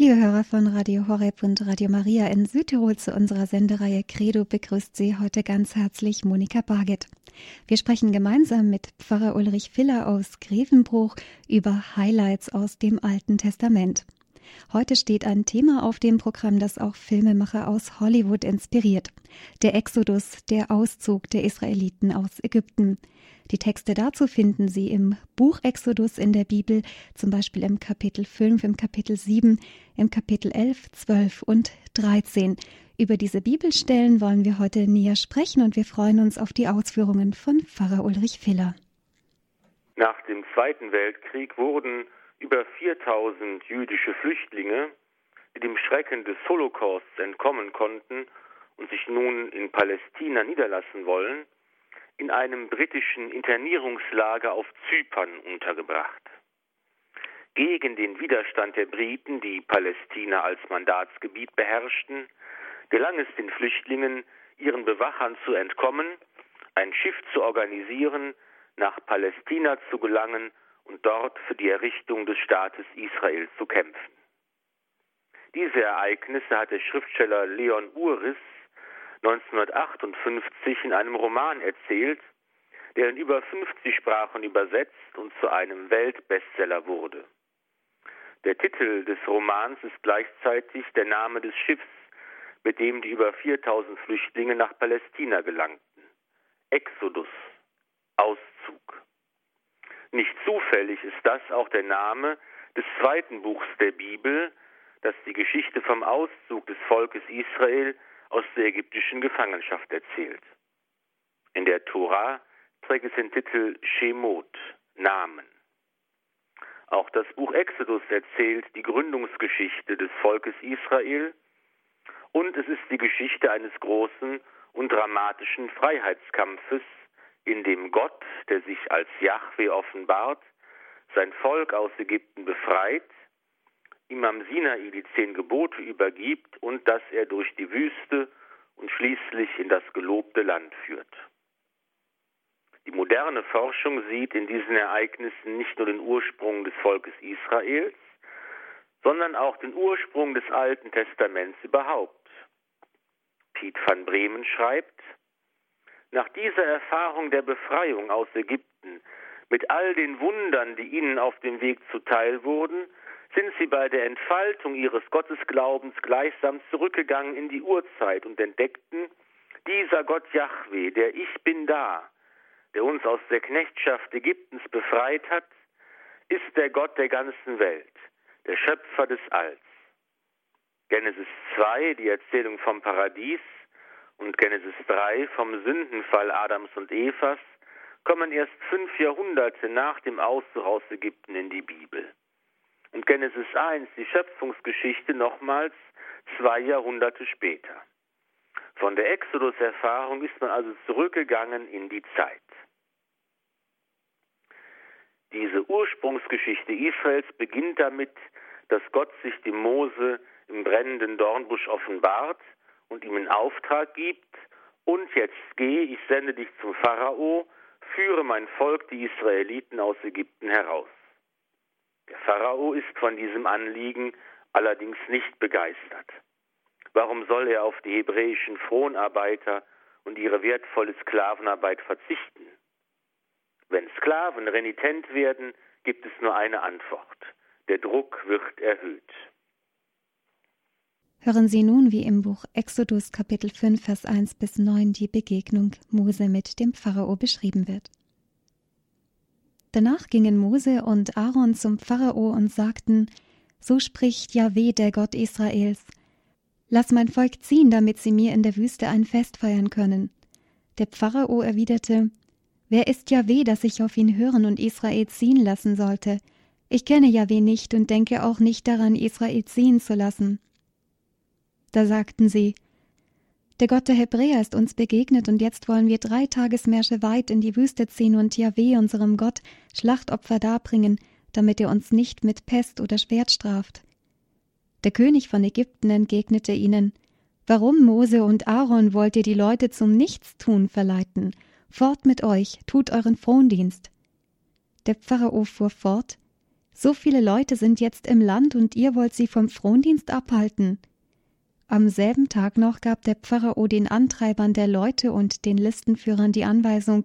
Liebe Hörer von Radio Horeb und Radio Maria in Südtirol zu unserer Sendereihe Credo begrüßt Sie heute ganz herzlich Monika Barget. Wir sprechen gemeinsam mit Pfarrer Ulrich Filler aus Grevenbruch über Highlights aus dem Alten Testament. Heute steht ein Thema auf dem Programm, das auch Filmemacher aus Hollywood inspiriert. Der Exodus, der Auszug der Israeliten aus Ägypten. Die Texte dazu finden Sie im Buch Exodus in der Bibel, zum Beispiel im Kapitel 5, im Kapitel 7, im Kapitel 11, 12 und 13. Über diese Bibelstellen wollen wir heute näher sprechen und wir freuen uns auf die Ausführungen von Pfarrer Ulrich Filler. Nach dem Zweiten Weltkrieg wurden über 4000 jüdische Flüchtlinge, die dem Schrecken des Holocausts entkommen konnten und sich nun in Palästina niederlassen wollen, in einem britischen Internierungslager auf Zypern untergebracht. Gegen den Widerstand der Briten, die Palästina als Mandatsgebiet beherrschten, gelang es den Flüchtlingen, ihren Bewachern zu entkommen, ein Schiff zu organisieren, nach Palästina zu gelangen und dort für die Errichtung des Staates Israel zu kämpfen. Diese Ereignisse hat der Schriftsteller Leon Uris 1958 in einem Roman erzählt, der in über 50 Sprachen übersetzt und zu einem Weltbestseller wurde. Der Titel des Romans ist gleichzeitig der Name des Schiffs, mit dem die über 4000 Flüchtlinge nach Palästina gelangten. Exodus, Auszug. Nicht zufällig ist das auch der Name des zweiten Buchs der Bibel, das die Geschichte vom Auszug des Volkes Israel aus der ägyptischen Gefangenschaft erzählt. In der Tora trägt es den Titel Shemot, Namen. Auch das Buch Exodus erzählt die Gründungsgeschichte des Volkes Israel und es ist die Geschichte eines großen und dramatischen Freiheitskampfes, in dem Gott, der sich als Yahweh offenbart, sein Volk aus Ägypten befreit ihm am Sinai die zehn Gebote übergibt und dass er durch die Wüste und schließlich in das gelobte Land führt. Die moderne Forschung sieht in diesen Ereignissen nicht nur den Ursprung des Volkes Israels, sondern auch den Ursprung des Alten Testaments überhaupt. Piet van Bremen schreibt, nach dieser Erfahrung der Befreiung aus Ägypten, mit all den Wundern, die ihnen auf dem Weg zuteil wurden, sind sie bei der Entfaltung ihres Gottesglaubens gleichsam zurückgegangen in die Urzeit und entdeckten, dieser Gott Yahweh, der Ich bin da, der uns aus der Knechtschaft Ägyptens befreit hat, ist der Gott der ganzen Welt, der Schöpfer des Alls. Genesis 2, die Erzählung vom Paradies, und Genesis 3 vom Sündenfall Adams und Evas kommen erst fünf Jahrhunderte nach dem Auszug aus Ägypten in die Bibel und Genesis 1 die Schöpfungsgeschichte nochmals zwei Jahrhunderte später. Von der Exodus-Erfahrung ist man also zurückgegangen in die Zeit. Diese Ursprungsgeschichte Israels beginnt damit, dass Gott sich dem Mose im brennenden Dornbusch offenbart und ihm einen Auftrag gibt, und jetzt geh, ich sende dich zum Pharao, führe mein Volk, die Israeliten aus Ägypten heraus. Der Pharao ist von diesem Anliegen allerdings nicht begeistert. Warum soll er auf die hebräischen Fronarbeiter und ihre wertvolle Sklavenarbeit verzichten? Wenn Sklaven renitent werden, gibt es nur eine Antwort. Der Druck wird erhöht. Hören Sie nun, wie im Buch Exodus Kapitel 5, Vers 1 bis 9 die Begegnung Mose mit dem Pharao beschrieben wird. Danach gingen Mose und Aaron zum Pharao und sagten, So spricht Jahweh, der Gott Israels. Lass mein Volk ziehen, damit sie mir in der Wüste ein Fest feiern können. Der Pharao erwiderte, Wer ist Jahweh, dass ich auf ihn hören und Israel ziehen lassen sollte? Ich kenne Jahweh nicht und denke auch nicht daran, Israel ziehen zu lassen. Da sagten sie, der Gott der Hebräer ist uns begegnet und jetzt wollen wir drei Tagesmärsche weit in die Wüste ziehen und Jahweh, unserem Gott, Schlachtopfer darbringen, damit er uns nicht mit Pest oder Schwert straft. Der König von Ägypten entgegnete ihnen, Warum, Mose und Aaron, wollt ihr die Leute zum Nichtstun verleiten? Fort mit euch, tut euren Frondienst. Der Pharao fuhr fort, So viele Leute sind jetzt im Land und ihr wollt sie vom Frondienst abhalten. Am selben Tag noch gab der Pharao den Antreibern der Leute und den Listenführern die Anweisung,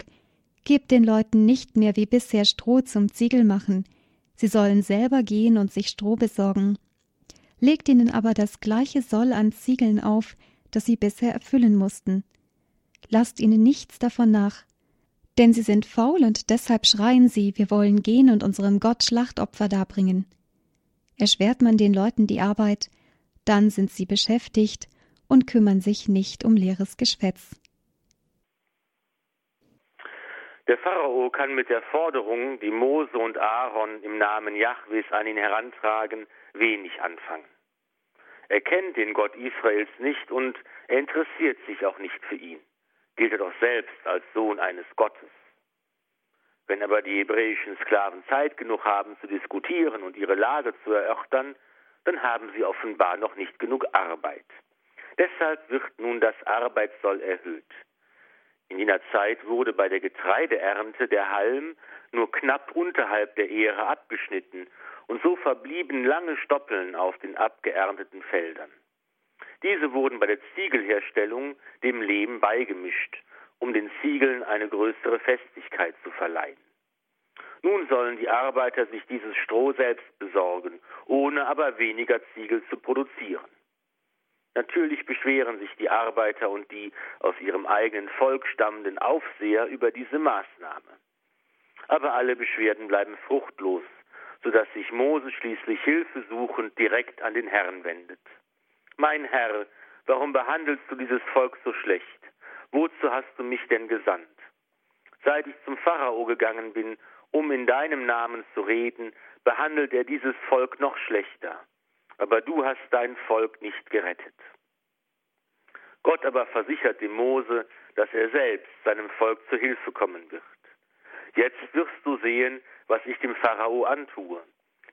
gebt den Leuten nicht mehr wie bisher Stroh zum Ziegel machen, sie sollen selber gehen und sich Stroh besorgen. Legt ihnen aber das gleiche Soll an Ziegeln auf, das sie bisher erfüllen mussten. Lasst ihnen nichts davon nach, denn sie sind faul und deshalb schreien sie, wir wollen gehen und unserem Gott Schlachtopfer darbringen. Erschwert man den Leuten die Arbeit, dann sind sie beschäftigt und kümmern sich nicht um leeres Geschwätz. Der Pharao kann mit der Forderung, die Mose und Aaron im Namen Jahwes an ihn herantragen, wenig anfangen. Er kennt den Gott Israels nicht und er interessiert sich auch nicht für ihn, gilt er doch selbst als Sohn eines Gottes. Wenn aber die hebräischen Sklaven Zeit genug haben zu diskutieren und ihre Lage zu erörtern, dann haben sie offenbar noch nicht genug Arbeit. Deshalb wird nun das Arbeitssoll erhöht. In jener Zeit wurde bei der Getreideernte der Halm nur knapp unterhalb der Ähre abgeschnitten, und so verblieben lange Stoppeln auf den abgeernteten Feldern. Diese wurden bei der Ziegelherstellung dem Lehm beigemischt, um den Ziegeln eine größere Festigkeit zu verleihen. Nun sollen die Arbeiter sich dieses Stroh selbst besorgen, ohne aber weniger Ziegel zu produzieren. Natürlich beschweren sich die Arbeiter und die aus ihrem eigenen Volk stammenden Aufseher über diese Maßnahme. Aber alle Beschwerden bleiben fruchtlos, so dass sich Mose schließlich hilfesuchend direkt an den Herrn wendet. Mein Herr, warum behandelst du dieses Volk so schlecht? Wozu hast du mich denn gesandt? Seit ich zum Pharao gegangen bin, um in deinem Namen zu reden, behandelt er dieses Volk noch schlechter aber du hast dein Volk nicht gerettet. Gott aber versichert dem Mose, dass er selbst seinem Volk zu Hilfe kommen wird. Jetzt wirst du sehen, was ich dem Pharao antue.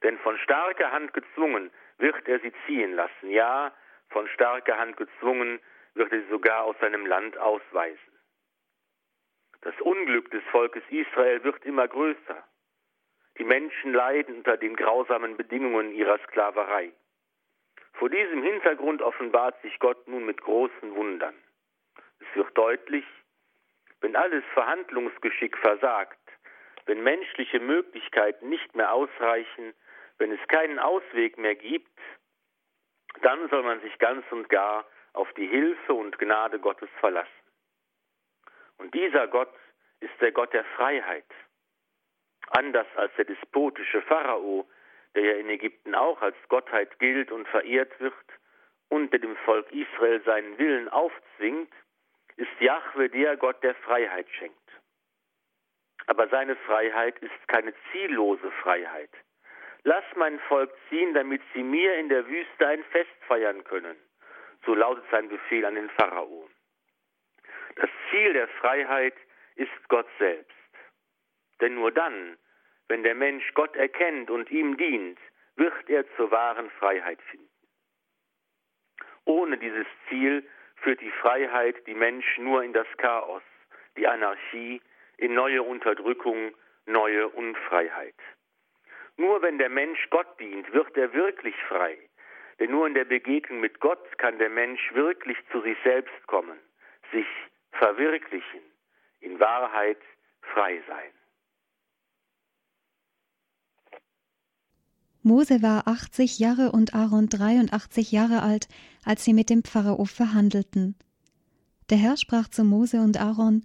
Denn von starker Hand gezwungen wird er sie ziehen lassen. Ja, von starker Hand gezwungen wird er sie sogar aus seinem Land ausweisen. Das Unglück des Volkes Israel wird immer größer. Die Menschen leiden unter den grausamen Bedingungen ihrer Sklaverei. Vor diesem Hintergrund offenbart sich Gott nun mit großen Wundern. Es wird deutlich, wenn alles Verhandlungsgeschick versagt, wenn menschliche Möglichkeiten nicht mehr ausreichen, wenn es keinen Ausweg mehr gibt, dann soll man sich ganz und gar auf die Hilfe und Gnade Gottes verlassen. Und dieser Gott ist der Gott der Freiheit. Anders als der despotische Pharao, der ja in Ägypten auch als Gottheit gilt und verehrt wird und der dem Volk Israel seinen Willen aufzwingt, ist Jahwe der Gott, der Freiheit schenkt. Aber seine Freiheit ist keine ziellose Freiheit. Lass mein Volk ziehen, damit sie mir in der Wüste ein Fest feiern können. So lautet sein Befehl an den Pharao. Das Ziel der Freiheit ist Gott selbst. Denn nur dann, wenn der Mensch Gott erkennt und ihm dient, wird er zur wahren Freiheit finden. Ohne dieses Ziel führt die Freiheit die Menschen nur in das Chaos, die Anarchie, in neue Unterdrückung, neue Unfreiheit. Nur wenn der Mensch Gott dient, wird er wirklich frei. Denn nur in der Begegnung mit Gott kann der Mensch wirklich zu sich selbst kommen, sich verwirklichen, in Wahrheit frei sein. Mose war 80 Jahre und Aaron 83 Jahre alt, als sie mit dem Pharao verhandelten. Der Herr sprach zu Mose und Aaron: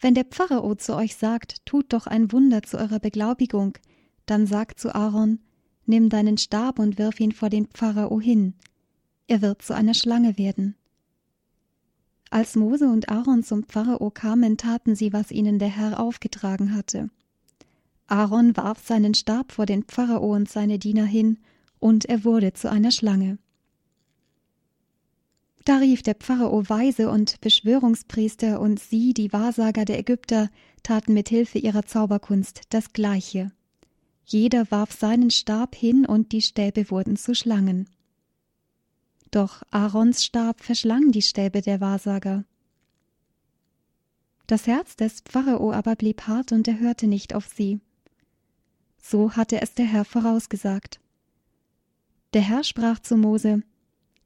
Wenn der Pharao zu euch sagt, tut doch ein Wunder zu eurer Beglaubigung, dann sagt zu Aaron: Nimm deinen Stab und wirf ihn vor den Pharao hin. Er wird zu einer Schlange werden. Als Mose und Aaron zum Pharao kamen, taten sie, was ihnen der Herr aufgetragen hatte. Aaron warf seinen Stab vor den Pharao und seine Diener hin, und er wurde zu einer Schlange. Da rief der Pharao Weise und Beschwörungspriester, und sie, die Wahrsager der Ägypter, taten mit Hilfe ihrer Zauberkunst das Gleiche. Jeder warf seinen Stab hin, und die Stäbe wurden zu Schlangen. Doch Aarons Stab verschlang die Stäbe der Wahrsager. Das Herz des Pharao aber blieb hart, und er hörte nicht auf sie. So hatte es der Herr vorausgesagt. Der Herr sprach zu Mose,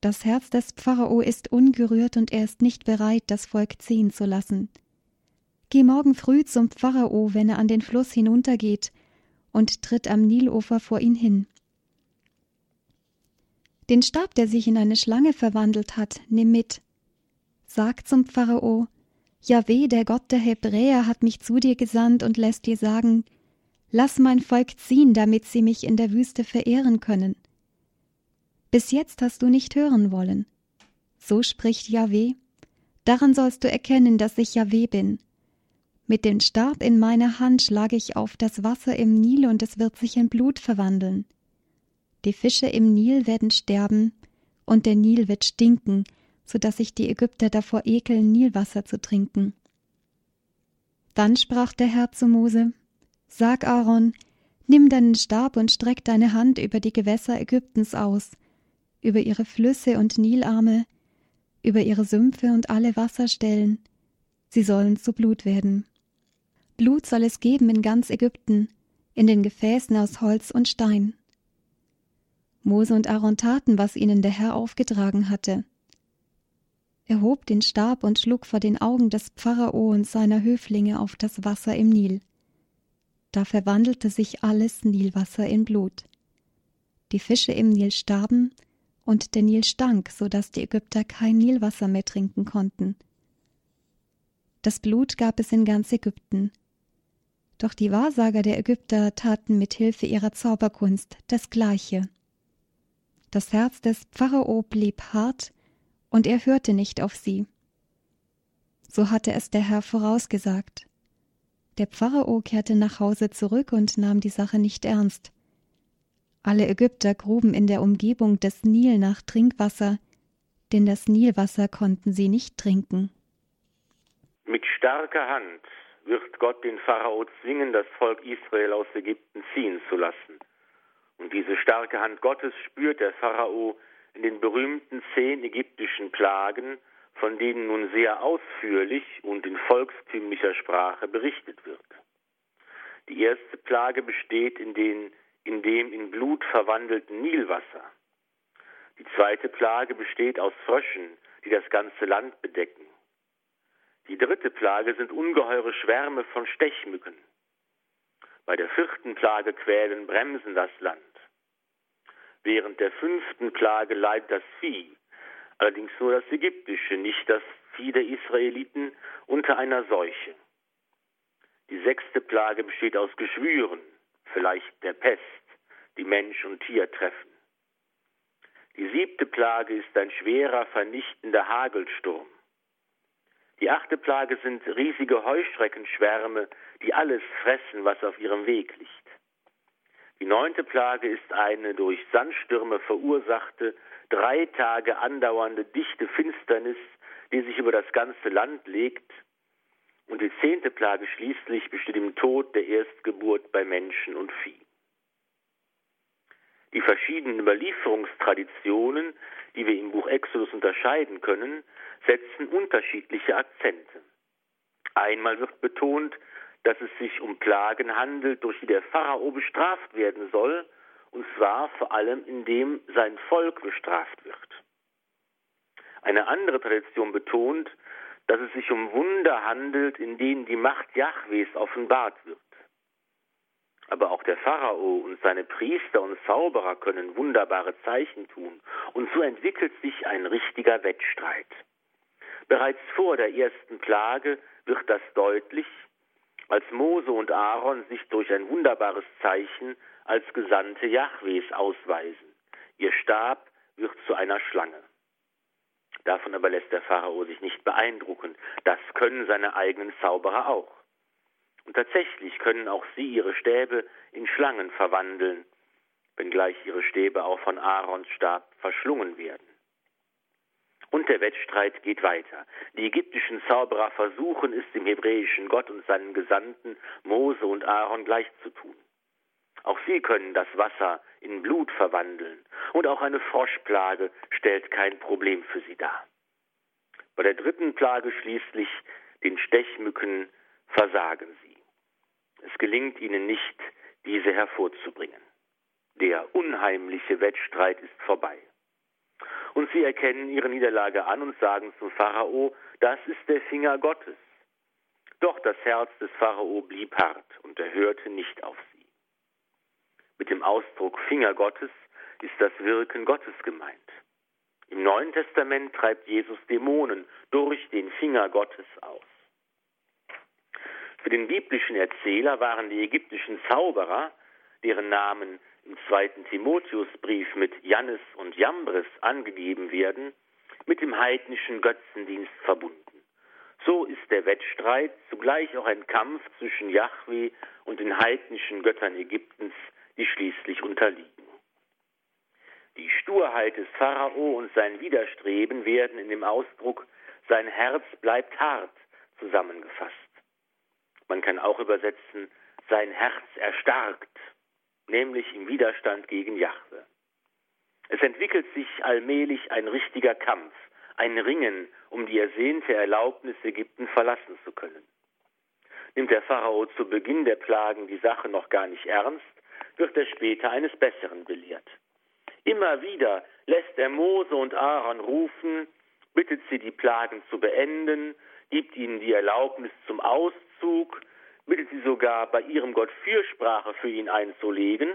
Das Herz des Pharao ist ungerührt und er ist nicht bereit, das Volk ziehen zu lassen. Geh morgen früh zum Pharao, wenn er an den Fluss hinuntergeht, und tritt am Nilufer vor ihn hin. Den Stab, der sich in eine Schlange verwandelt hat, nimm mit. Sag zum Pharao, Jahweh, der Gott der Hebräer, hat mich zu dir gesandt und lässt dir sagen, Lass mein Volk ziehen, damit sie mich in der Wüste verehren können. Bis jetzt hast du nicht hören wollen. So spricht Jahweh. Daran sollst du erkennen, dass ich Jahweh bin. Mit dem Stab in meiner Hand schlage ich auf das Wasser im Nil und es wird sich in Blut verwandeln. Die Fische im Nil werden sterben und der Nil wird stinken, so dass sich die Ägypter davor ekeln, Nilwasser zu trinken. Dann sprach der Herr zu Mose: Sag Aaron, nimm deinen Stab und streck deine Hand über die Gewässer Ägyptens aus, über ihre Flüsse und Nilarme, über ihre Sümpfe und alle Wasserstellen. Sie sollen zu Blut werden. Blut soll es geben in ganz Ägypten, in den Gefäßen aus Holz und Stein. Mose und Aaron taten, was ihnen der Herr aufgetragen hatte. Er hob den Stab und schlug vor den Augen des Pharao und seiner Höflinge auf das Wasser im Nil. Da verwandelte sich alles Nilwasser in Blut. Die Fische im Nil starben, und der Nil stank, so dass die Ägypter kein Nilwasser mehr trinken konnten. Das Blut gab es in ganz Ägypten. Doch die Wahrsager der Ägypter taten mit Hilfe ihrer Zauberkunst das Gleiche. Das Herz des Pharao blieb hart, und er hörte nicht auf sie. So hatte es der Herr vorausgesagt. Der Pharao kehrte nach Hause zurück und nahm die Sache nicht ernst. Alle Ägypter gruben in der Umgebung des Nil nach Trinkwasser, denn das Nilwasser konnten sie nicht trinken. Mit starker Hand wird Gott den Pharao zwingen, das Volk Israel aus Ägypten ziehen zu lassen. Und diese starke Hand Gottes spürt der Pharao in den berühmten zehn ägyptischen Plagen, von denen nun sehr ausführlich und in volkstümlicher Sprache berichtet wird. Die erste Plage besteht in, den, in dem in Blut verwandelten Nilwasser. Die zweite Plage besteht aus Fröschen, die das ganze Land bedecken. Die dritte Plage sind ungeheure Schwärme von Stechmücken. Bei der vierten Plage quälen Bremsen das Land. Während der fünften Plage leidet das Vieh, allerdings nur das ägyptische, nicht das Vieh der Israeliten unter einer Seuche. Die sechste Plage besteht aus Geschwüren, vielleicht der Pest, die Mensch und Tier treffen. Die siebte Plage ist ein schwerer, vernichtender Hagelsturm. Die achte Plage sind riesige Heuschreckenschwärme, die alles fressen, was auf ihrem Weg liegt. Die neunte Plage ist eine durch Sandstürme verursachte, drei Tage andauernde dichte Finsternis, die sich über das ganze Land legt. Und die zehnte Plage schließlich besteht im Tod der Erstgeburt bei Menschen und Vieh. Die verschiedenen Überlieferungstraditionen, die wir im Buch Exodus unterscheiden können, setzen unterschiedliche Akzente. Einmal wird betont, dass es sich um Plagen handelt, durch die der Pharao bestraft werden soll, und zwar vor allem indem sein Volk bestraft wird. Eine andere Tradition betont, dass es sich um Wunder handelt, in denen die Macht Jahwes offenbart wird. Aber auch der Pharao und seine Priester und Zauberer können wunderbare Zeichen tun, und so entwickelt sich ein richtiger Wettstreit. Bereits vor der ersten Plage wird das deutlich, als Mose und Aaron sich durch ein wunderbares Zeichen als Gesandte Jahwes ausweisen. Ihr Stab wird zu einer Schlange. Davon aber lässt der Pharao sich nicht beeindrucken. Das können seine eigenen Zauberer auch. Und tatsächlich können auch sie ihre Stäbe in Schlangen verwandeln, wenngleich ihre Stäbe auch von Aarons Stab verschlungen werden. Und der Wettstreit geht weiter. Die ägyptischen Zauberer versuchen es dem hebräischen Gott und seinen Gesandten Mose und Aaron gleichzutun. Auch sie können das Wasser in Blut verwandeln, und auch eine Froschplage stellt kein Problem für sie dar. Bei der dritten Plage schließlich, den Stechmücken, versagen sie. Es gelingt ihnen nicht, diese hervorzubringen. Der unheimliche Wettstreit ist vorbei. Und sie erkennen ihre Niederlage an und sagen zum Pharao, das ist der Finger Gottes. Doch das Herz des Pharao blieb hart und er hörte nicht auf sie. Mit dem Ausdruck Finger Gottes ist das Wirken Gottes gemeint. Im Neuen Testament treibt Jesus Dämonen durch den Finger Gottes aus. Für den biblischen Erzähler waren die ägyptischen Zauberer, deren Namen im zweiten Timotheusbrief mit Jannes und Jambres angegeben werden, mit dem heidnischen Götzendienst verbunden. So ist der Wettstreit zugleich auch ein Kampf zwischen Yahweh und den heidnischen Göttern Ägyptens, die schließlich unterliegen. Die Sturheit des Pharao und sein Widerstreben werden in dem Ausdruck sein Herz bleibt hart zusammengefasst. Man kann auch übersetzen, sein Herz erstarkt, nämlich im Widerstand gegen Jahwe. Es entwickelt sich allmählich ein richtiger Kampf, ein Ringen um die ersehnte Erlaubnis, Ägypten verlassen zu können. Nimmt der Pharao zu Beginn der Plagen die Sache noch gar nicht ernst, wird er später eines Besseren belehrt. Immer wieder lässt er Mose und Aaron rufen, bittet sie, die Plagen zu beenden, gibt ihnen die Erlaubnis zum Auszug, bittet sie sogar, bei ihrem Gott Fürsprache für ihn einzulegen.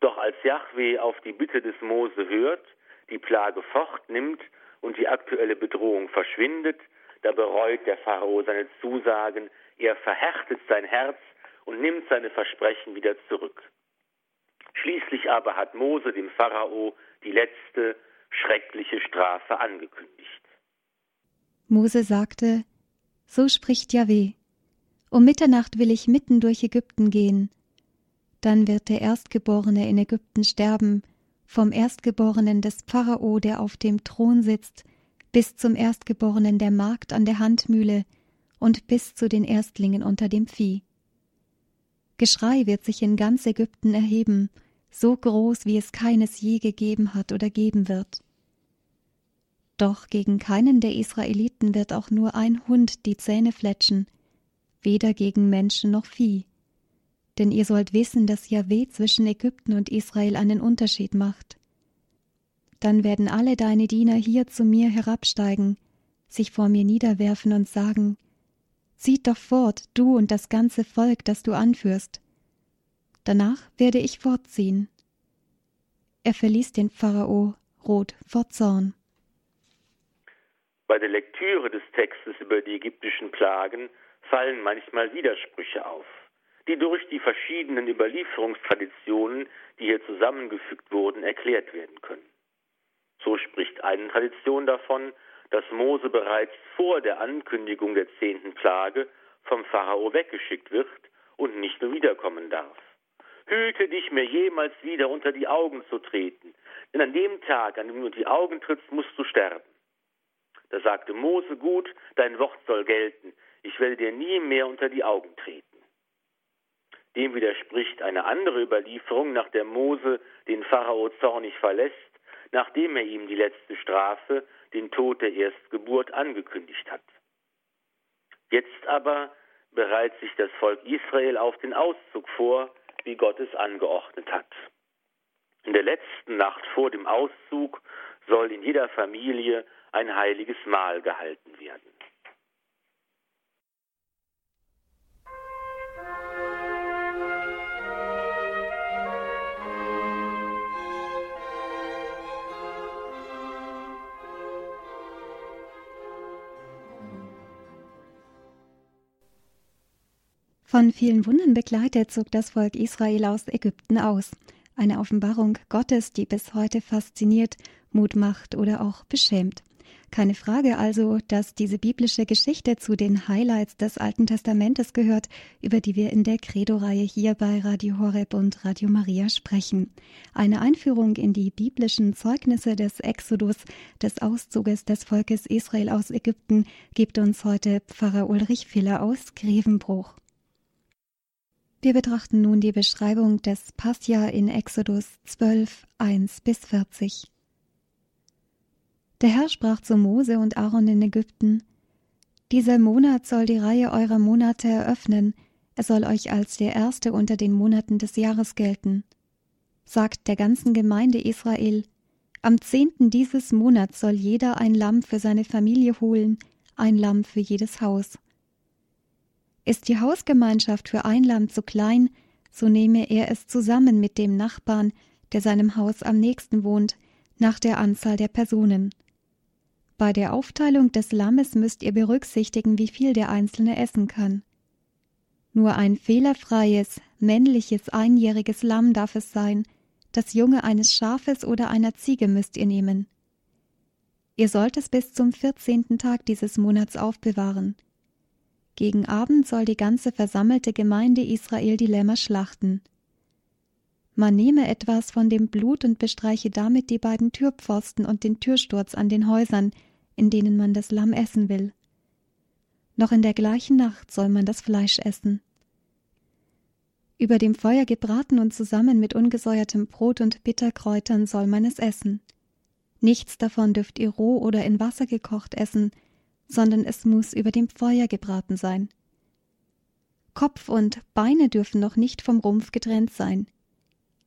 Doch als Yahweh auf die Bitte des Mose hört, die Plage fortnimmt und die aktuelle Bedrohung verschwindet, da bereut der Pharao seine Zusagen, er verhärtet sein Herz und nimmt seine Versprechen wieder zurück. Schließlich aber hat Mose dem Pharao die letzte schreckliche Strafe angekündigt. Mose sagte, So spricht Jahweh, um Mitternacht will ich mitten durch Ägypten gehen. Dann wird der Erstgeborene in Ägypten sterben, vom Erstgeborenen des Pharao, der auf dem Thron sitzt, bis zum Erstgeborenen der Magd an der Handmühle und bis zu den Erstlingen unter dem Vieh. Geschrei wird sich in ganz Ägypten erheben, so groß, wie es keines je gegeben hat oder geben wird. Doch gegen keinen der Israeliten wird auch nur ein Hund die Zähne fletschen, weder gegen Menschen noch Vieh. Denn ihr sollt wissen, dass Jahweh zwischen Ägypten und Israel einen Unterschied macht. Dann werden alle deine Diener hier zu mir herabsteigen, sich vor mir niederwerfen und sagen, Zieht doch fort, du und das ganze Volk, das du anführst. Danach werde ich fortziehen. Er verließ den Pharao rot vor Zorn. Bei der Lektüre des Textes über die ägyptischen Plagen fallen manchmal Widersprüche auf, die durch die verschiedenen Überlieferungstraditionen, die hier zusammengefügt wurden, erklärt werden können. So spricht eine Tradition davon, dass Mose bereits vor der Ankündigung der zehnten Plage vom Pharao weggeschickt wird und nicht mehr wiederkommen darf. Hüte dich, mir jemals wieder unter die Augen zu treten, denn an dem Tag, an dem du die Augen trittst, musst du sterben. Da sagte Mose, gut, dein Wort soll gelten, ich werde dir nie mehr unter die Augen treten. Dem widerspricht eine andere Überlieferung, nach der Mose den Pharao zornig verlässt, nachdem er ihm die letzte Strafe, den Tod der Erstgeburt, angekündigt hat. Jetzt aber bereitet sich das Volk Israel auf den Auszug vor, wie Gott es angeordnet hat. In der letzten Nacht vor dem Auszug soll in jeder Familie ein heiliges Mahl gehalten werden. Von vielen Wundern begleitet zog das Volk Israel aus Ägypten aus. Eine Offenbarung Gottes, die bis heute fasziniert, Mut macht oder auch beschämt. Keine Frage also, dass diese biblische Geschichte zu den Highlights des Alten Testamentes gehört, über die wir in der Credo-Reihe hier bei Radio Horeb und Radio Maria sprechen. Eine Einführung in die biblischen Zeugnisse des Exodus, des Auszuges des Volkes Israel aus Ägypten, gibt uns heute Pfarrer Ulrich Filler aus Grevenbruch. Wir betrachten nun die Beschreibung des Passia in Exodus 12, 1 bis 40. Der Herr sprach zu Mose und Aaron in Ägypten: Dieser Monat soll die Reihe eurer Monate eröffnen. Er soll euch als der erste unter den Monaten des Jahres gelten. Sagt der ganzen Gemeinde Israel, am zehnten dieses Monats soll jeder ein Lamm für seine Familie holen, ein Lamm für jedes Haus. Ist die Hausgemeinschaft für ein Lamm zu klein, so nehme er es zusammen mit dem Nachbarn, der seinem Haus am nächsten wohnt, nach der Anzahl der Personen. Bei der Aufteilung des Lammes müsst ihr berücksichtigen, wie viel der Einzelne essen kann. Nur ein fehlerfreies, männliches, einjähriges Lamm darf es sein, das Junge eines Schafes oder einer Ziege müsst ihr nehmen. Ihr sollt es bis zum vierzehnten Tag dieses Monats aufbewahren. Gegen Abend soll die ganze versammelte Gemeinde Israel die Lämmer schlachten. Man nehme etwas von dem Blut und bestreiche damit die beiden Türpfosten und den Türsturz an den Häusern, in denen man das Lamm essen will. Noch in der gleichen Nacht soll man das Fleisch essen. Über dem Feuer gebraten und zusammen mit ungesäuertem Brot und Bitterkräutern soll man es essen. Nichts davon dürft ihr roh oder in Wasser gekocht essen, sondern es muss über dem Feuer gebraten sein. Kopf und Beine dürfen noch nicht vom Rumpf getrennt sein.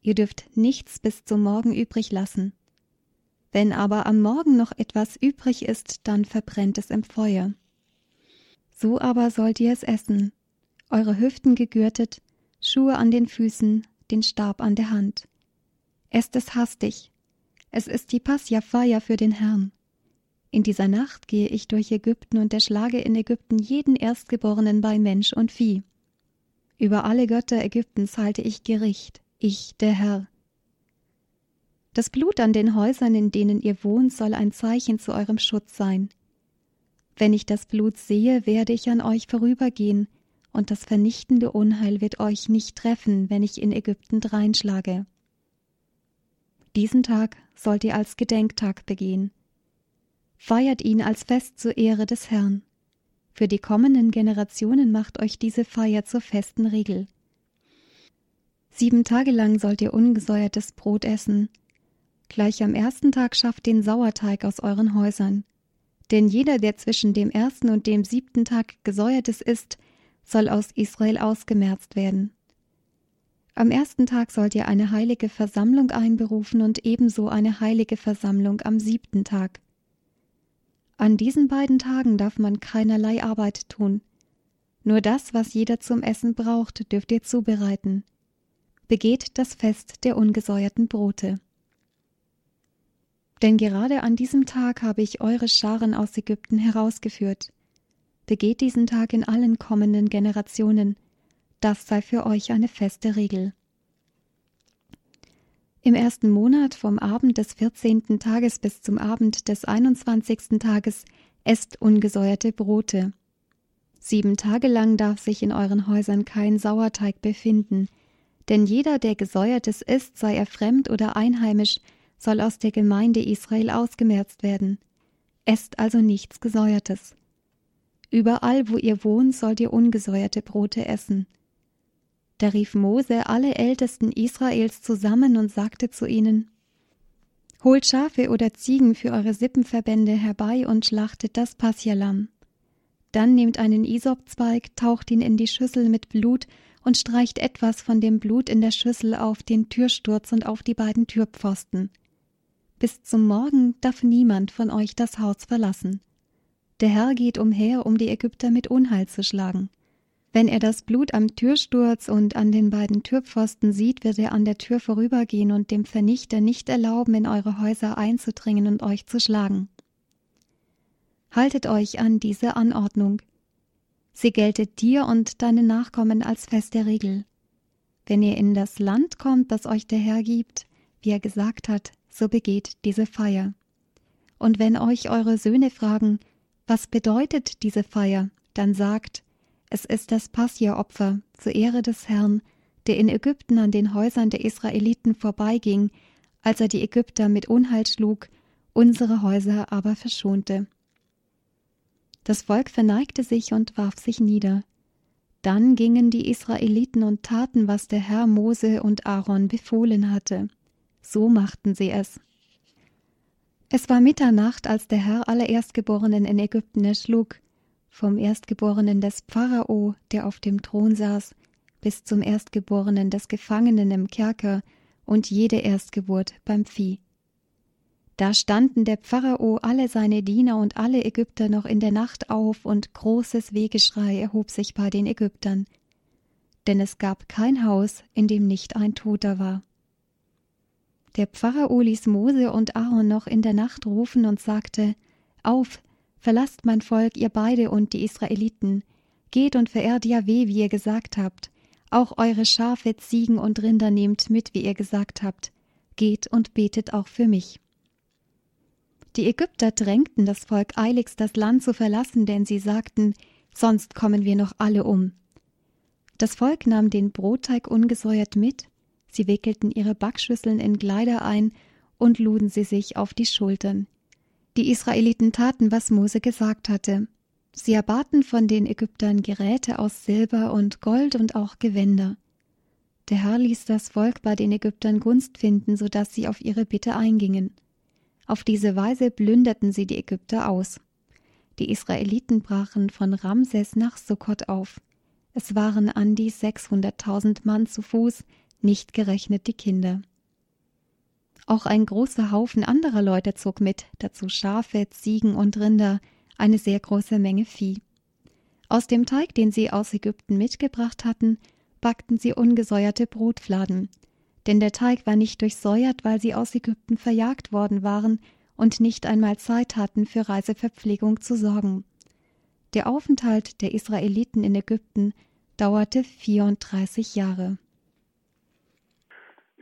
Ihr dürft nichts bis zum Morgen übrig lassen. Wenn aber am Morgen noch etwas übrig ist, dann verbrennt es im Feuer. So aber sollt ihr es essen, eure Hüften gegürtet, Schuhe an den Füßen, den Stab an der Hand. Esst es hastig. Es ist die Passia-Feier für den Herrn. In dieser Nacht gehe ich durch Ägypten und erschlage in Ägypten jeden Erstgeborenen bei Mensch und Vieh. Über alle Götter Ägyptens halte ich Gericht, ich, der Herr. Das Blut an den Häusern, in denen ihr wohnt, soll ein Zeichen zu eurem Schutz sein. Wenn ich das Blut sehe, werde ich an euch vorübergehen, und das vernichtende Unheil wird euch nicht treffen, wenn ich in Ägypten dreinschlage. Diesen Tag sollt ihr als Gedenktag begehen. Feiert ihn als Fest zur Ehre des Herrn. Für die kommenden Generationen macht euch diese Feier zur festen Regel. Sieben Tage lang sollt ihr ungesäuertes Brot essen. Gleich am ersten Tag schafft den Sauerteig aus euren Häusern. Denn jeder, der zwischen dem ersten und dem siebten Tag gesäuertes isst, soll aus Israel ausgemerzt werden. Am ersten Tag sollt ihr eine heilige Versammlung einberufen und ebenso eine heilige Versammlung am siebten Tag. An diesen beiden Tagen darf man keinerlei Arbeit tun. Nur das, was jeder zum Essen braucht, dürft ihr zubereiten begeht das Fest der ungesäuerten Brote. Denn gerade an diesem Tag habe ich eure Scharen aus Ägypten herausgeführt. Begeht diesen Tag in allen kommenden Generationen, das sei für euch eine feste Regel. Im ersten Monat vom Abend des vierzehnten Tages bis zum Abend des einundzwanzigsten Tages esst ungesäuerte Brote. Sieben Tage lang darf sich in euren Häusern kein Sauerteig befinden, denn jeder, der Gesäuertes isst, sei er fremd oder einheimisch, soll aus der Gemeinde Israel ausgemerzt werden. Esst also nichts Gesäuertes. Überall, wo ihr wohnt, sollt ihr ungesäuerte Brote essen. Da rief Mose alle Ältesten Israels zusammen und sagte zu ihnen Holt Schafe oder Ziegen für eure Sippenverbände herbei und schlachtet das Passialam. Dann nehmt einen Isopzweig, taucht ihn in die Schüssel mit Blut und streicht etwas von dem Blut in der Schüssel auf den Türsturz und auf die beiden Türpfosten. Bis zum Morgen darf niemand von euch das Haus verlassen. Der Herr geht umher, um die Ägypter mit Unheil zu schlagen. Wenn er das Blut am Türsturz und an den beiden Türpfosten sieht, wird er an der Tür vorübergehen und dem Vernichter nicht erlauben, in eure Häuser einzudringen und euch zu schlagen. Haltet euch an diese Anordnung. Sie geltet dir und deinen Nachkommen als feste Regel. Wenn ihr in das Land kommt, das euch der Herr gibt, wie er gesagt hat, so begeht diese Feier. Und wenn euch eure Söhne fragen, was bedeutet diese Feier, dann sagt, es ist das Passia-Opfer zur Ehre des Herrn, der in Ägypten an den Häusern der Israeliten vorbeiging, als er die Ägypter mit Unheil schlug, unsere Häuser aber verschonte. Das Volk verneigte sich und warf sich nieder. Dann gingen die Israeliten und taten, was der Herr Mose und Aaron befohlen hatte. So machten sie es. Es war Mitternacht, als der Herr alle Erstgeborenen in Ägypten erschlug, vom Erstgeborenen des Pharao, der auf dem Thron saß, bis zum Erstgeborenen des Gefangenen im Kerker und jede Erstgeburt beim Vieh. Da standen der Pharao, alle seine Diener und alle Ägypter noch in der Nacht auf, und großes Wehgeschrei erhob sich bei den Ägyptern. Denn es gab kein Haus, in dem nicht ein Toter war. Der Pharao ließ Mose und Aaron noch in der Nacht rufen und sagte: Auf, verlasst mein Volk, ihr beide und die Israeliten, geht und verehrt Jahweh, wie ihr gesagt habt. Auch eure Schafe, Ziegen und Rinder nehmt mit, wie ihr gesagt habt. Geht und betet auch für mich. Die Ägypter drängten das Volk eiligst, das Land zu verlassen, denn sie sagten, sonst kommen wir noch alle um. Das Volk nahm den Brotteig ungesäuert mit, sie wickelten ihre Backschüsseln in Kleider ein und luden sie sich auf die Schultern. Die Israeliten taten, was Mose gesagt hatte. Sie erbaten von den Ägyptern Geräte aus Silber und Gold und auch Gewänder. Der Herr ließ das Volk bei den Ägyptern Gunst finden, so dass sie auf ihre Bitte eingingen. Auf diese Weise plünderten sie die Ägypter aus. Die Israeliten brachen von Ramses nach Sukkot auf. Es waren an die sechshunderttausend Mann zu Fuß, nicht gerechnet die Kinder. Auch ein großer Haufen anderer Leute zog mit, dazu Schafe, Ziegen und Rinder, eine sehr große Menge Vieh. Aus dem Teig, den sie aus Ägypten mitgebracht hatten, backten sie ungesäuerte Brotfladen, denn der Teig war nicht durchsäuert, weil sie aus Ägypten verjagt worden waren und nicht einmal Zeit hatten, für Reiseverpflegung zu sorgen. Der Aufenthalt der Israeliten in Ägypten dauerte 34 Jahre.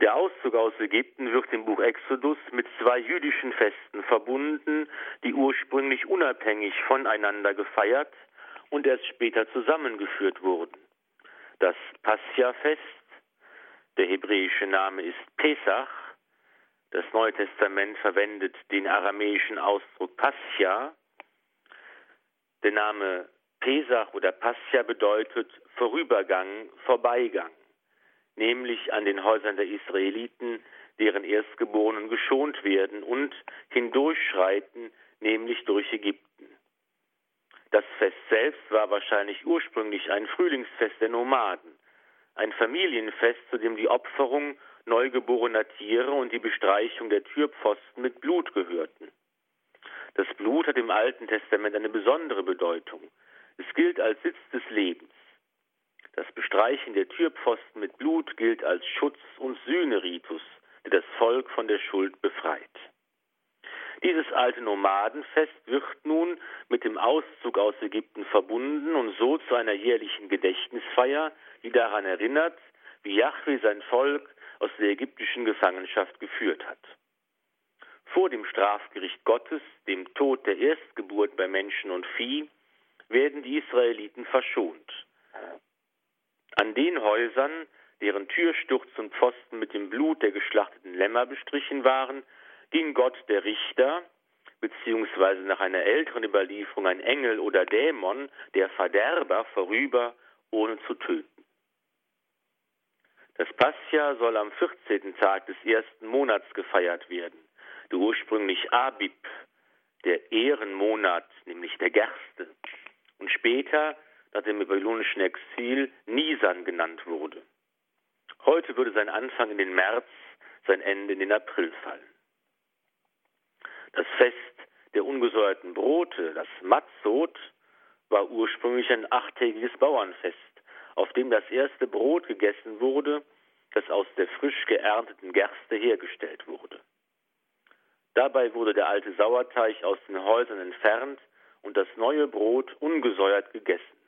Der Auszug aus Ägypten wird im Buch Exodus mit zwei jüdischen Festen verbunden, die ursprünglich unabhängig voneinander gefeiert und erst später zusammengeführt wurden. Das Pascha-Fest der hebräische Name ist Pesach. Das Neue Testament verwendet den aramäischen Ausdruck Pascha. Der Name Pesach oder Pascha bedeutet Vorübergang, Vorbeigang, nämlich an den Häusern der Israeliten, deren Erstgeborenen geschont werden und hindurchschreiten, nämlich durch Ägypten. Das Fest selbst war wahrscheinlich ursprünglich ein Frühlingsfest der Nomaden ein Familienfest, zu dem die Opferung neugeborener Tiere und die Bestreichung der Türpfosten mit Blut gehörten. Das Blut hat im Alten Testament eine besondere Bedeutung. Es gilt als Sitz des Lebens. Das Bestreichen der Türpfosten mit Blut gilt als Schutz- und Sühneritus, der das Volk von der Schuld befreit. Dieses alte Nomadenfest wird nun mit dem Auszug aus Ägypten verbunden und so zu einer jährlichen Gedächtnisfeier, die daran erinnert, wie Yahweh sein Volk aus der ägyptischen Gefangenschaft geführt hat. Vor dem Strafgericht Gottes, dem Tod der Erstgeburt bei Menschen und Vieh, werden die Israeliten verschont. An den Häusern, deren Türsturz und Pfosten mit dem Blut der geschlachteten Lämmer bestrichen waren, ging Gott der Richter, beziehungsweise nach einer älteren Überlieferung ein Engel oder Dämon, der Verderber, vorüber, ohne zu töten. Das Pascha soll am 14. Tag des ersten Monats gefeiert werden, der ursprünglich Abib, der Ehrenmonat, nämlich der Gerste, und später nach dem babylonischen Exil Nisan genannt wurde. Heute würde sein Anfang in den März, sein Ende in den April fallen. Das Fest der ungesäuerten Brote, das Matzot, war ursprünglich ein achttägiges Bauernfest, auf dem das erste Brot gegessen wurde, das aus der frisch geernteten Gerste hergestellt wurde. Dabei wurde der alte Sauerteig aus den Häusern entfernt und das neue Brot ungesäuert gegessen.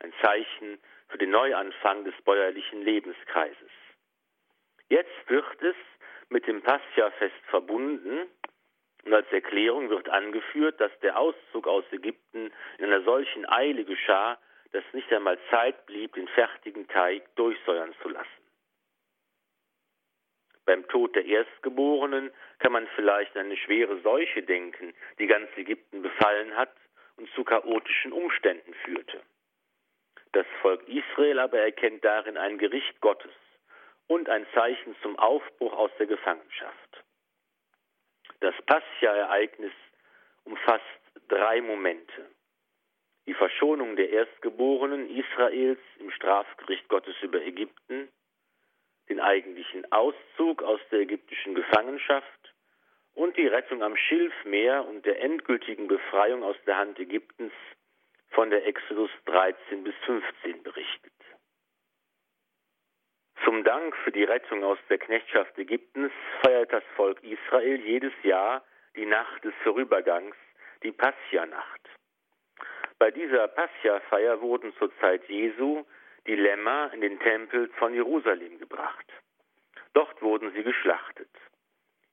Ein Zeichen für den Neuanfang des bäuerlichen Lebenskreises. Jetzt wird es mit dem Pascha-Fest verbunden und als Erklärung wird angeführt, dass der Auszug aus Ägypten in einer solchen Eile geschah, dass nicht einmal Zeit blieb, den fertigen Teig durchsäuern zu lassen. Beim Tod der Erstgeborenen kann man vielleicht an eine schwere Seuche denken, die ganz Ägypten befallen hat und zu chaotischen Umständen führte. Das Volk Israel aber erkennt darin ein Gericht Gottes und ein Zeichen zum Aufbruch aus der Gefangenschaft. Das Pascha-Ereignis umfasst drei Momente. die Verschonung der Erstgeborenen Israels im Strafgericht Gottes über Ägypten, den eigentlichen Auszug aus der ägyptischen Gefangenschaft und die Rettung am Schilfmeer und der endgültigen Befreiung aus der Hand Ägyptens von der Exodus 13 bis 15 berichtet. Zum Dank für die Rettung aus der Knechtschaft Ägyptens feiert das Volk Israel jedes Jahr die Nacht des Vorübergangs, die Passia-Nacht. Bei dieser Passia-Feier wurden zur Zeit Jesu die Lämmer in den Tempel von Jerusalem gebracht. Dort wurden sie geschlachtet.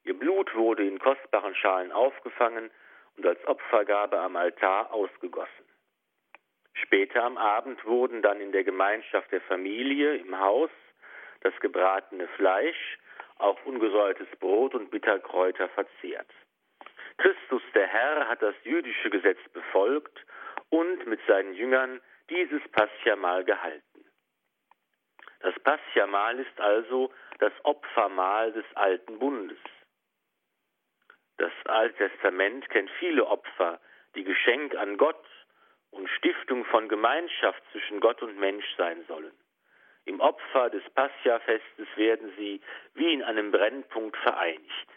Ihr Blut wurde in kostbaren Schalen aufgefangen und als Opfergabe am Altar ausgegossen. Später am Abend wurden dann in der Gemeinschaft der Familie im Haus das gebratene Fleisch, auch ungesäuertes Brot und Bitterkräuter verzehrt. Christus der Herr hat das jüdische Gesetz befolgt und mit seinen Jüngern dieses Passchamal gehalten. Das Passchamal ist also das Opfermahl des alten Bundes. Das Alte Testament kennt viele Opfer, die Geschenk an Gott und Stiftung von Gemeinschaft zwischen Gott und Mensch sein sollen. Im Opfer des Pascha-Festes werden sie wie in einem Brennpunkt vereinigt.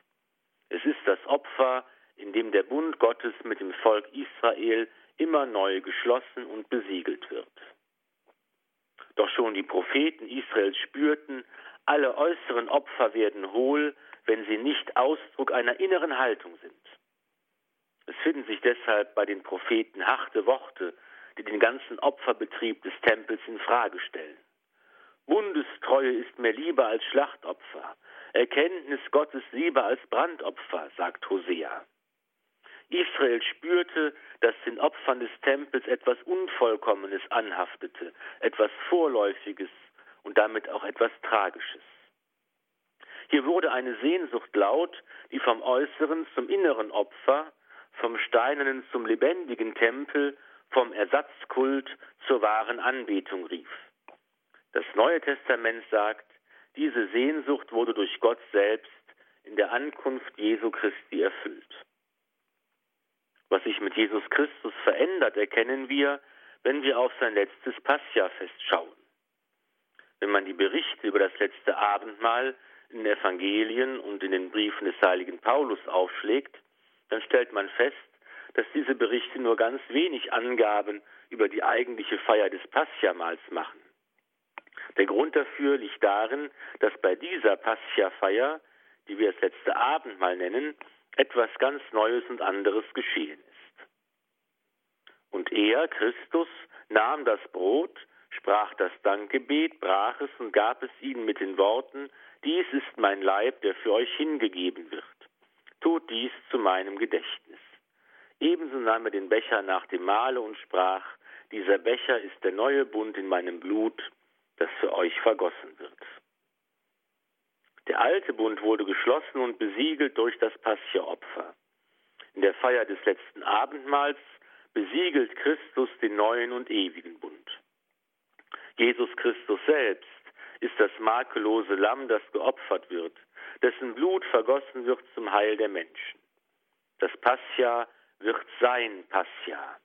Es ist das Opfer, in dem der Bund Gottes mit dem Volk Israel immer neu geschlossen und besiegelt wird. Doch schon die Propheten Israels spürten, alle äußeren Opfer werden hohl, wenn sie nicht Ausdruck einer inneren Haltung sind. Es finden sich deshalb bei den Propheten harte Worte, die den ganzen Opferbetrieb des Tempels in Frage stellen. Bundestreue ist mir lieber als Schlachtopfer, Erkenntnis Gottes lieber als Brandopfer, sagt Hosea. Israel spürte, dass den Opfern des Tempels etwas Unvollkommenes anhaftete, etwas Vorläufiges und damit auch etwas Tragisches. Hier wurde eine Sehnsucht laut, die vom äußeren zum inneren Opfer, vom steinernen zum lebendigen Tempel, vom Ersatzkult zur wahren Anbetung rief. Das Neue Testament sagt, diese Sehnsucht wurde durch Gott selbst in der Ankunft Jesu Christi erfüllt. Was sich mit Jesus Christus verändert, erkennen wir, wenn wir auf sein letztes Passia-Fest schauen. Wenn man die Berichte über das letzte Abendmahl in den Evangelien und in den Briefen des heiligen Paulus aufschlägt, dann stellt man fest, dass diese Berichte nur ganz wenig Angaben über die eigentliche Feier des Passia-Mahls machen. Der Grund dafür liegt darin, dass bei dieser Pascha-Feier, die wir das letzte Abendmahl nennen, etwas ganz Neues und anderes geschehen ist. Und er, Christus, nahm das Brot, sprach das Dankgebet, brach es und gab es ihnen mit den Worten, dies ist mein Leib, der für euch hingegeben wird. Tut dies zu meinem Gedächtnis. Ebenso nahm er den Becher nach dem Mahle und sprach, dieser Becher ist der neue Bund in meinem Blut, das für euch vergossen wird. Der alte Bund wurde geschlossen und besiegelt durch das Pascha-Opfer. In der Feier des letzten Abendmahls besiegelt Christus den neuen und ewigen Bund. Jesus Christus selbst ist das makellose Lamm, das geopfert wird, dessen Blut vergossen wird zum Heil der Menschen. Das Pascha wird sein Pascha.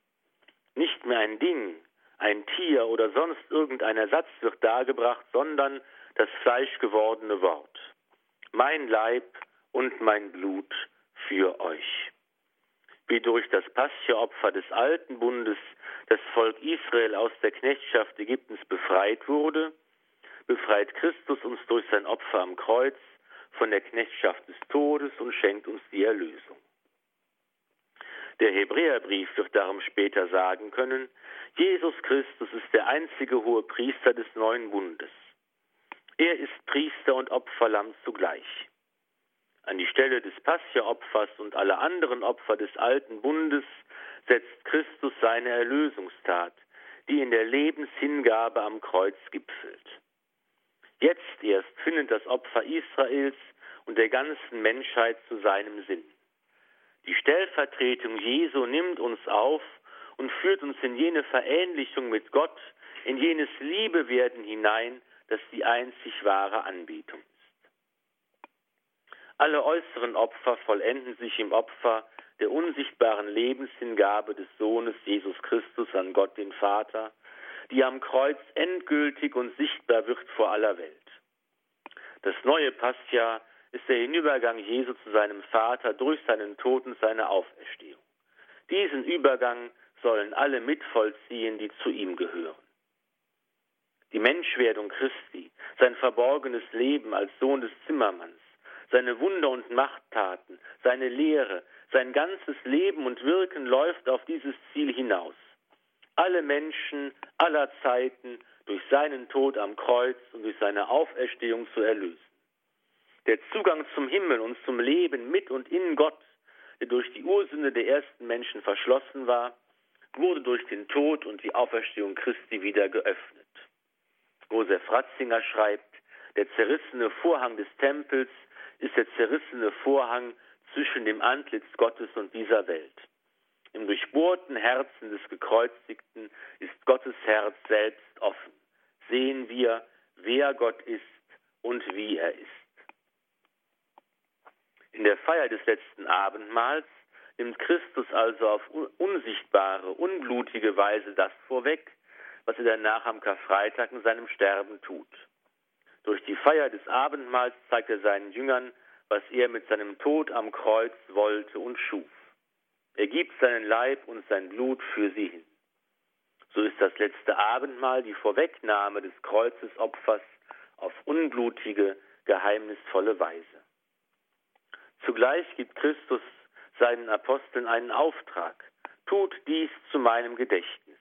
Nicht mehr ein Ding, ein Tier oder sonst irgendein Ersatz wird dargebracht, sondern das fleischgewordene Wort. Mein Leib und mein Blut für euch. Wie durch das Pascha-Opfer des alten Bundes das Volk Israel aus der Knechtschaft Ägyptens befreit wurde, befreit Christus uns durch sein Opfer am Kreuz von der Knechtschaft des Todes und schenkt uns die Erlösung. Der Hebräerbrief wird darum später sagen können, Jesus Christus ist der einzige hohe Priester des neuen Bundes. Er ist Priester und Opferlamm zugleich. An die Stelle des Pascha-Opfers und aller anderen Opfer des alten Bundes setzt Christus seine Erlösungstat, die in der Lebenshingabe am Kreuz gipfelt. Jetzt erst findet das Opfer Israels und der ganzen Menschheit zu seinem Sinn. Die Stellvertretung Jesu nimmt uns auf und führt uns in jene Verähnlichung mit Gott, in jenes Liebewerden hinein, das die einzig wahre Anbetung ist. Alle äußeren Opfer vollenden sich im Opfer der unsichtbaren Lebenshingabe des Sohnes Jesus Christus an Gott den Vater, die am Kreuz endgültig und sichtbar wird vor aller Welt. Das neue Pascha ist der Hinübergang Jesu zu seinem Vater durch seinen Tod und seine Auferstehung. Diesen Übergang sollen alle mitvollziehen, die zu ihm gehören. Die Menschwerdung Christi, sein verborgenes Leben als Sohn des Zimmermanns, seine Wunder und Machttaten, seine Lehre, sein ganzes Leben und Wirken läuft auf dieses Ziel hinaus. Alle Menschen aller Zeiten durch seinen Tod am Kreuz und durch seine Auferstehung zu erlösen. Der Zugang zum Himmel und zum Leben mit und in Gott, der durch die Ursünde der ersten Menschen verschlossen war, wurde durch den Tod und die Auferstehung Christi wieder geöffnet. Josef Ratzinger schreibt, der zerrissene Vorhang des Tempels ist der zerrissene Vorhang zwischen dem Antlitz Gottes und dieser Welt. Im durchbohrten Herzen des Gekreuzigten ist Gottes Herz selbst offen. Sehen wir, wer Gott ist und wie er ist. In der Feier des letzten Abendmahls nimmt Christus also auf unsichtbare, unblutige Weise das vorweg, was er danach am Karfreitag in seinem Sterben tut. Durch die Feier des Abendmahls zeigt er seinen Jüngern, was er mit seinem Tod am Kreuz wollte und schuf. Er gibt seinen Leib und sein Blut für sie hin. So ist das letzte Abendmahl die Vorwegnahme des Kreuzesopfers auf unblutige, geheimnisvolle Weise. Zugleich gibt Christus seinen Aposteln einen Auftrag. Tut dies zu meinem Gedächtnis.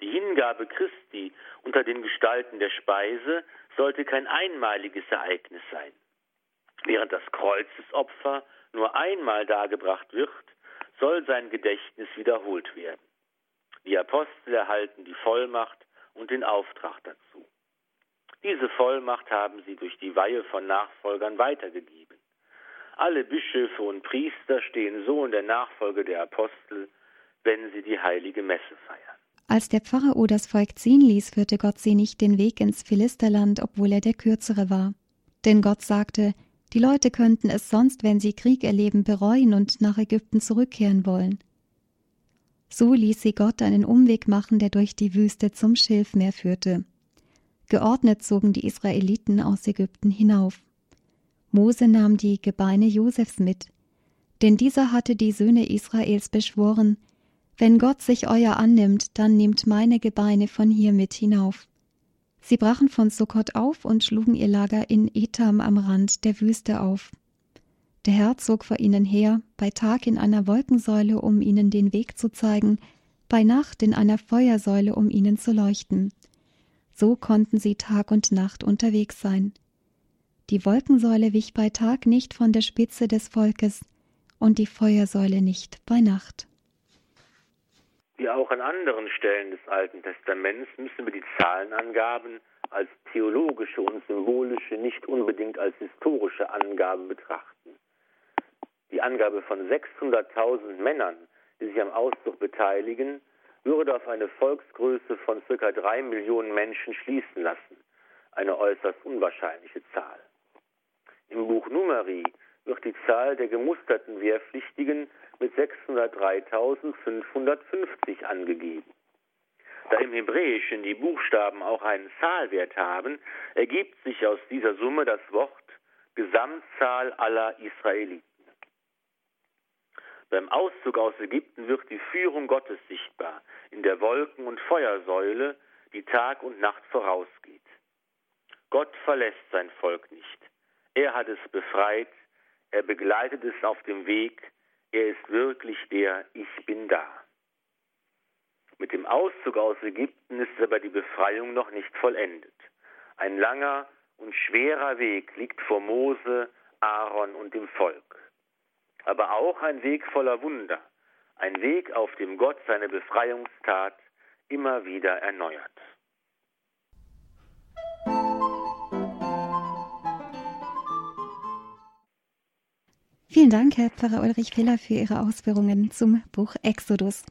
Die Hingabe Christi unter den Gestalten der Speise sollte kein einmaliges Ereignis sein. Während das Kreuzesopfer nur einmal dargebracht wird, soll sein Gedächtnis wiederholt werden. Die Apostel erhalten die Vollmacht und den Auftrag dazu. Diese Vollmacht haben sie durch die Weihe von Nachfolgern weitergegeben. Alle Bischöfe und Priester stehen so in der Nachfolge der Apostel, wenn sie die heilige Messe feiern. Als der Pharao das Volk ziehen ließ, führte Gott sie nicht den Weg ins Philisterland, obwohl er der kürzere war. Denn Gott sagte, die Leute könnten es sonst, wenn sie Krieg erleben, bereuen und nach Ägypten zurückkehren wollen. So ließ sie Gott einen Umweg machen, der durch die Wüste zum Schilfmeer führte. Geordnet zogen die Israeliten aus Ägypten hinauf. Mose nahm die Gebeine Josefs mit, denn dieser hatte die Söhne Israels beschworen, wenn Gott sich euer annimmt, dann nehmt meine Gebeine von hier mit hinauf. Sie brachen von Sukkot auf und schlugen ihr Lager in Etam am Rand der Wüste auf. Der Herr zog vor ihnen her, bei Tag in einer Wolkensäule, um ihnen den Weg zu zeigen, bei Nacht in einer Feuersäule, um ihnen zu leuchten. So konnten sie Tag und Nacht unterwegs sein. Die Wolkensäule wich bei Tag nicht von der Spitze des Volkes und die Feuersäule nicht bei Nacht. Wie auch an anderen Stellen des Alten Testaments müssen wir die Zahlenangaben als theologische und symbolische, nicht unbedingt als historische Angaben betrachten. Die Angabe von 600.000 Männern, die sich am Auszug beteiligen, würde auf eine Volksgröße von ca. drei Millionen Menschen schließen lassen, eine äußerst unwahrscheinliche Zahl. Im Buch Numeri wird die Zahl der gemusterten Wehrpflichtigen mit 603.550 angegeben. Da im Hebräischen die Buchstaben auch einen Zahlwert haben, ergibt sich aus dieser Summe das Wort Gesamtzahl aller Israeliten. Beim Auszug aus Ägypten wird die Führung Gottes sichtbar in der Wolken- und Feuersäule, die Tag und Nacht vorausgeht. Gott verlässt sein Volk nicht. Er hat es befreit, er begleitet es auf dem Weg, er ist wirklich der Ich bin da. Mit dem Auszug aus Ägypten ist aber die Befreiung noch nicht vollendet. Ein langer und schwerer Weg liegt vor Mose, Aaron und dem Volk. Aber auch ein Weg voller Wunder, ein Weg, auf dem Gott seine Befreiungstat immer wieder erneuert. Vielen Dank, Herr Pfarrer Ulrich Fehler, für Ihre Ausführungen zum Buch Exodus.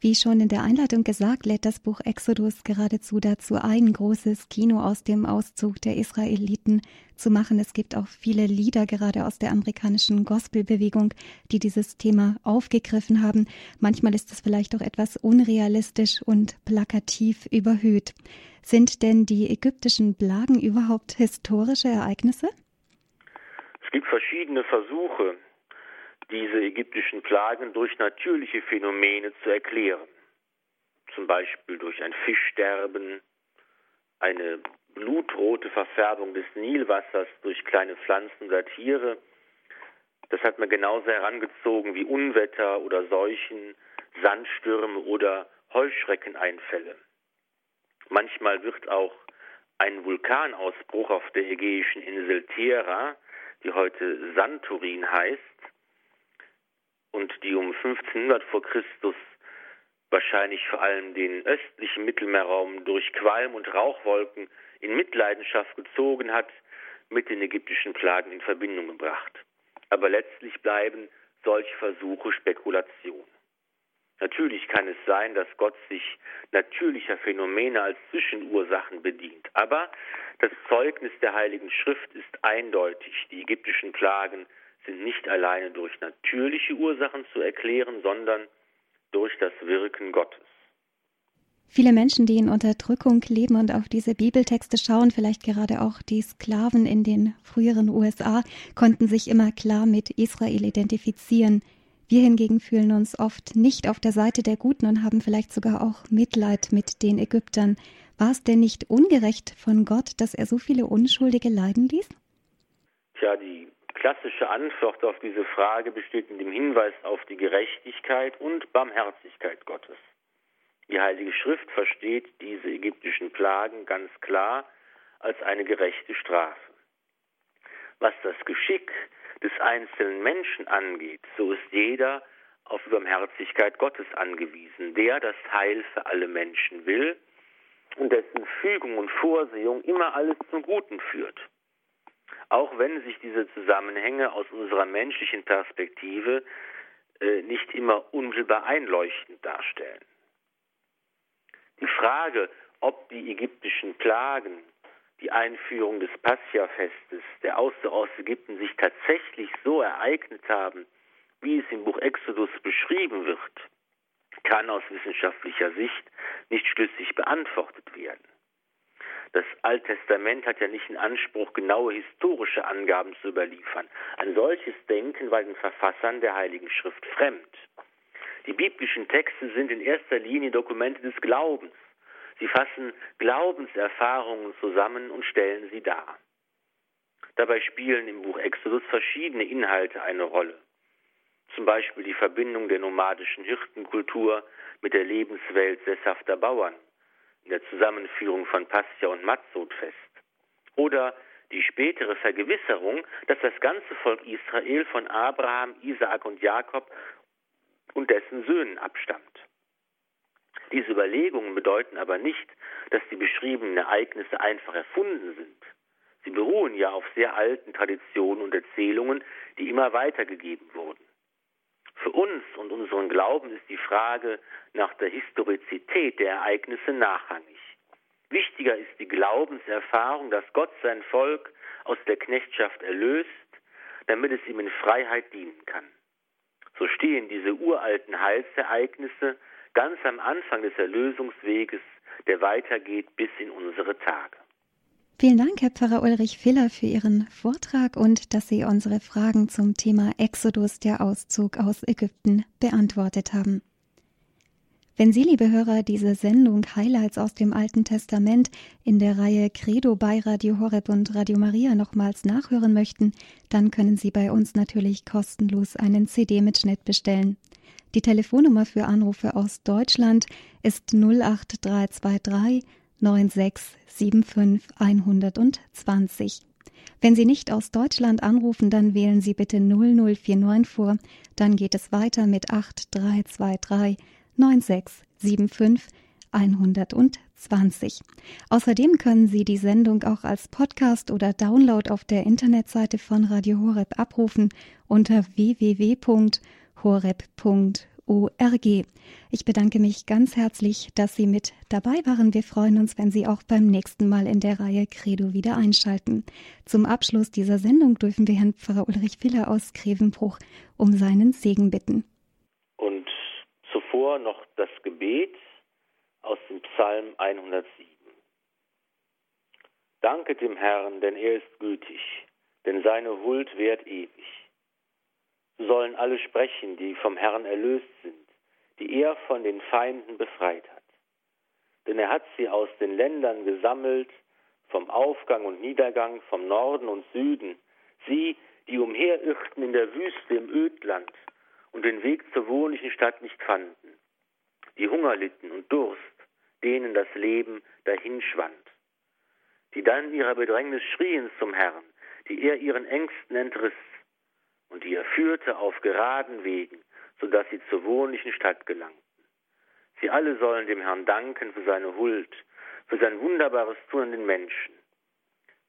Wie schon in der Einleitung gesagt, lädt das Buch Exodus geradezu dazu ein, großes Kino aus dem Auszug der Israeliten zu machen. Es gibt auch viele Lieder gerade aus der amerikanischen Gospelbewegung, die dieses Thema aufgegriffen haben. Manchmal ist es vielleicht auch etwas unrealistisch und plakativ überhöht. Sind denn die ägyptischen Plagen überhaupt historische Ereignisse? Es gibt verschiedene Versuche, diese ägyptischen Plagen durch natürliche Phänomene zu erklären. Zum Beispiel durch ein Fischsterben, eine blutrote Verfärbung des Nilwassers durch kleine Pflanzen oder Tiere. Das hat man genauso herangezogen wie Unwetter oder Seuchen, Sandstürme oder Heuschreckeneinfälle. Manchmal wird auch ein Vulkanausbruch auf der ägäischen Insel Thera, die heute Santorin heißt, und die um 1500 vor Christus wahrscheinlich vor allem den östlichen Mittelmeerraum durch Qualm und Rauchwolken in Mitleidenschaft gezogen hat, mit den ägyptischen Plagen in Verbindung gebracht. Aber letztlich bleiben solche Versuche Spekulation. Natürlich kann es sein, dass Gott sich natürlicher Phänomene als Zwischenursachen bedient. Aber das Zeugnis der Heiligen Schrift ist eindeutig. Die ägyptischen Plagen sind nicht alleine durch natürliche Ursachen zu erklären, sondern durch das Wirken Gottes. Viele Menschen, die in Unterdrückung leben und auf diese Bibeltexte schauen, vielleicht gerade auch die Sklaven in den früheren USA, konnten sich immer klar mit Israel identifizieren. Wir hingegen fühlen uns oft nicht auf der Seite der Guten und haben vielleicht sogar auch Mitleid mit den Ägyptern. War es denn nicht ungerecht von Gott, dass er so viele Unschuldige leiden ließ? Tja, die klassische Antwort auf diese Frage besteht in dem Hinweis auf die Gerechtigkeit und Barmherzigkeit Gottes. Die Heilige Schrift versteht diese ägyptischen Plagen ganz klar als eine gerechte Strafe. Was das Geschick des einzelnen Menschen angeht, so ist jeder auf Barmherzigkeit Gottes angewiesen, der das Heil für alle Menschen will und dessen Fügung und Vorsehung immer alles zum Guten führt. Auch wenn sich diese Zusammenhänge aus unserer menschlichen Perspektive äh, nicht immer unmittelbar einleuchtend darstellen. Die Frage, ob die ägyptischen Plagen, die Einführung des Pascha-Festes, der Auszug aus Ägypten sich tatsächlich so ereignet haben, wie es im Buch Exodus beschrieben wird, kann aus wissenschaftlicher Sicht nicht schlüssig beantwortet werden. Das Alte Testament hat ja nicht in Anspruch, genaue historische Angaben zu überliefern. Ein solches Denken war den Verfassern der Heiligen Schrift fremd. Die biblischen Texte sind in erster Linie Dokumente des Glaubens. Sie fassen Glaubenserfahrungen zusammen und stellen sie dar. Dabei spielen im Buch Exodus verschiedene Inhalte eine Rolle. Zum Beispiel die Verbindung der nomadischen Hirtenkultur mit der Lebenswelt sesshafter Bauern in der Zusammenführung von Pascha und Matzotfest. Oder die spätere Vergewisserung, dass das ganze Volk Israel von Abraham, Isaak und Jakob und dessen Söhnen abstammt. Diese Überlegungen bedeuten aber nicht, dass die beschriebenen Ereignisse einfach erfunden sind. Sie beruhen ja auf sehr alten Traditionen und Erzählungen, die immer weitergegeben wurden. Für uns und unseren Glauben ist die Frage nach der Historizität der Ereignisse nachrangig. Wichtiger ist die Glaubenserfahrung, dass Gott sein Volk aus der Knechtschaft erlöst, damit es ihm in Freiheit dienen kann. So stehen diese uralten Heilsereignisse ganz am Anfang des Erlösungsweges, der weitergeht bis in unsere Tage. Vielen Dank, Herr Pfarrer Ulrich Filler, für Ihren Vortrag und dass Sie unsere Fragen zum Thema Exodus, der Auszug aus Ägypten, beantwortet haben. Wenn Sie, liebe Hörer, diese Sendung Highlights aus dem Alten Testament in der Reihe Credo bei Radio Horeb und Radio Maria nochmals nachhören möchten, dann können Sie bei uns natürlich kostenlos einen CD-Mitschnitt bestellen. Die Telefonnummer für Anrufe aus Deutschland ist 08323 9675 120. Wenn Sie nicht aus Deutschland anrufen, dann wählen Sie bitte 0049 vor, dann geht es weiter mit 8323 9675 120. Außerdem können Sie die Sendung auch als Podcast oder Download auf der Internetseite von Radio Horeb abrufen unter www.horeb.org. Ich bedanke mich ganz herzlich, dass Sie mit dabei waren. Wir freuen uns, wenn Sie auch beim nächsten Mal in der Reihe Credo wieder einschalten. Zum Abschluss dieser Sendung dürfen wir Herrn Pfarrer Ulrich Filler aus Grevenbruch um seinen Segen bitten. Und zuvor noch das Gebet aus dem Psalm 107. Danke dem Herrn, denn er ist gütig, denn seine Huld währt ewig. So sollen alle sprechen, die vom Herrn erlöst sind, die er von den Feinden befreit hat. Denn er hat sie aus den Ländern gesammelt, vom Aufgang und Niedergang, vom Norden und Süden, sie, die umherirrten in der Wüste im Ödland und den Weg zur wohnlichen Stadt nicht fanden, die Hunger litten und Durst, denen das Leben dahinschwand. Die dann ihrer Bedrängnis schrien zum Herrn, die er ihren Ängsten entriss und die er führte auf geraden Wegen, so dass sie zur wohnlichen Stadt gelangten. Sie alle sollen dem Herrn danken für seine Huld, für sein wunderbares Tun an den Menschen,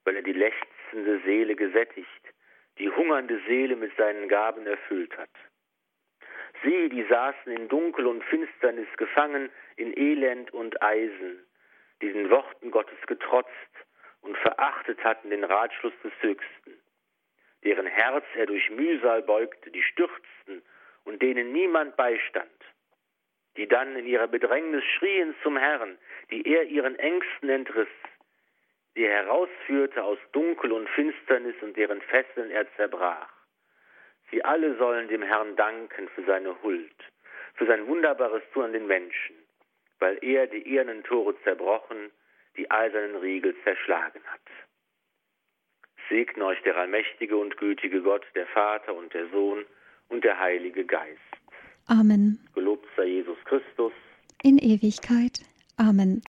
weil er die lechzende Seele gesättigt, die hungernde Seele mit seinen Gaben erfüllt hat. Sie, die saßen in Dunkel und Finsternis gefangen, in Elend und Eisen, diesen Worten Gottes getrotzt und verachtet hatten den Ratschluss des Höchsten, deren Herz er durch Mühsal beugte, die stürzten und denen niemand beistand, die dann in ihrer Bedrängnis schrien zum Herrn, die er ihren Ängsten entriss, die er herausführte aus Dunkel und Finsternis und deren Fesseln er zerbrach. Sie alle sollen dem Herrn danken für seine Huld, für sein wunderbares Tun an den Menschen, weil er die ehernen Tore zerbrochen die eisernen Riegel zerschlagen hat. Segne euch der allmächtige und gütige Gott, der Vater und der Sohn und der Heilige Geist. Amen. Gelobt sei Jesus Christus. In Ewigkeit. Amen.